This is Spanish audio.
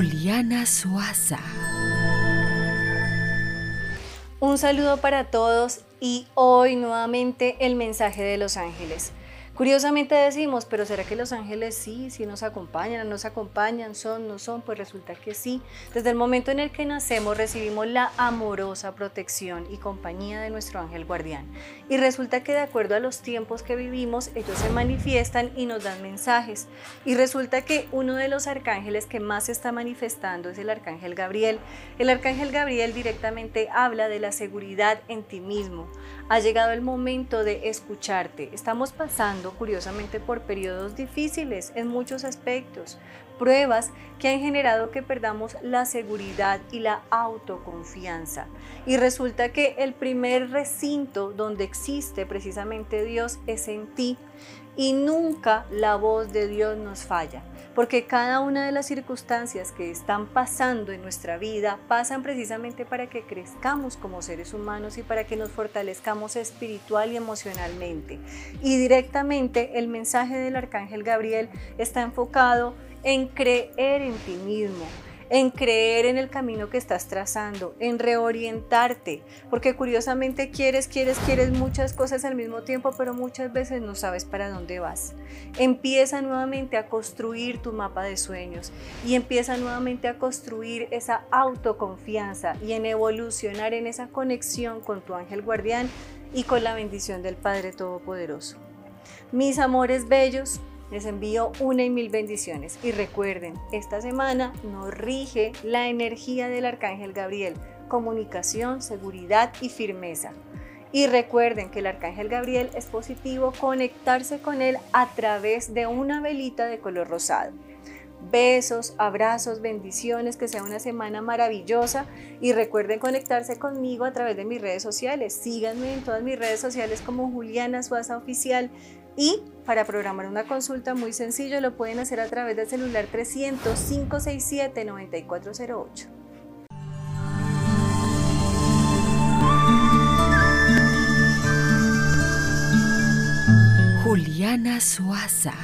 Juliana Suaza. Un saludo para todos y hoy nuevamente el mensaje de los ángeles. Curiosamente decimos, pero ¿será que los ángeles sí, sí nos acompañan, nos acompañan, son, no son? Pues resulta que sí. Desde el momento en el que nacemos recibimos la amorosa protección y compañía de nuestro ángel guardián. Y resulta que de acuerdo a los tiempos que vivimos, ellos se manifiestan y nos dan mensajes. Y resulta que uno de los arcángeles que más se está manifestando es el arcángel Gabriel. El arcángel Gabriel directamente habla de la seguridad en ti mismo. Ha llegado el momento de escucharte. Estamos pasando curiosamente por periodos difíciles en muchos aspectos, pruebas que han generado que perdamos la seguridad y la autoconfianza. Y resulta que el primer recinto donde existe precisamente Dios es en ti y nunca la voz de Dios nos falla porque cada una de las circunstancias que están pasando en nuestra vida pasan precisamente para que crezcamos como seres humanos y para que nos fortalezcamos espiritual y emocionalmente. Y directamente el mensaje del arcángel Gabriel está enfocado en creer en ti mismo, en creer en el camino que estás trazando, en reorientarte, porque curiosamente quieres, quieres, quieres muchas cosas al mismo tiempo, pero muchas veces no sabes para dónde vas. Empieza nuevamente a construir tu mapa de sueños y empieza nuevamente a construir esa autoconfianza y en evolucionar en esa conexión con tu ángel guardián y con la bendición del Padre Todopoderoso. Mis amores bellos, les envío una y mil bendiciones y recuerden, esta semana nos rige la energía del Arcángel Gabriel, comunicación, seguridad y firmeza. Y recuerden que el Arcángel Gabriel es positivo conectarse con él a través de una velita de color rosado. Besos, abrazos, bendiciones, que sea una semana maravillosa y recuerden conectarse conmigo a través de mis redes sociales. Síganme en todas mis redes sociales como Juliana Suaza Oficial y para programar una consulta muy sencillo lo pueden hacer a través del celular 300 567 9408. Juliana Suaza.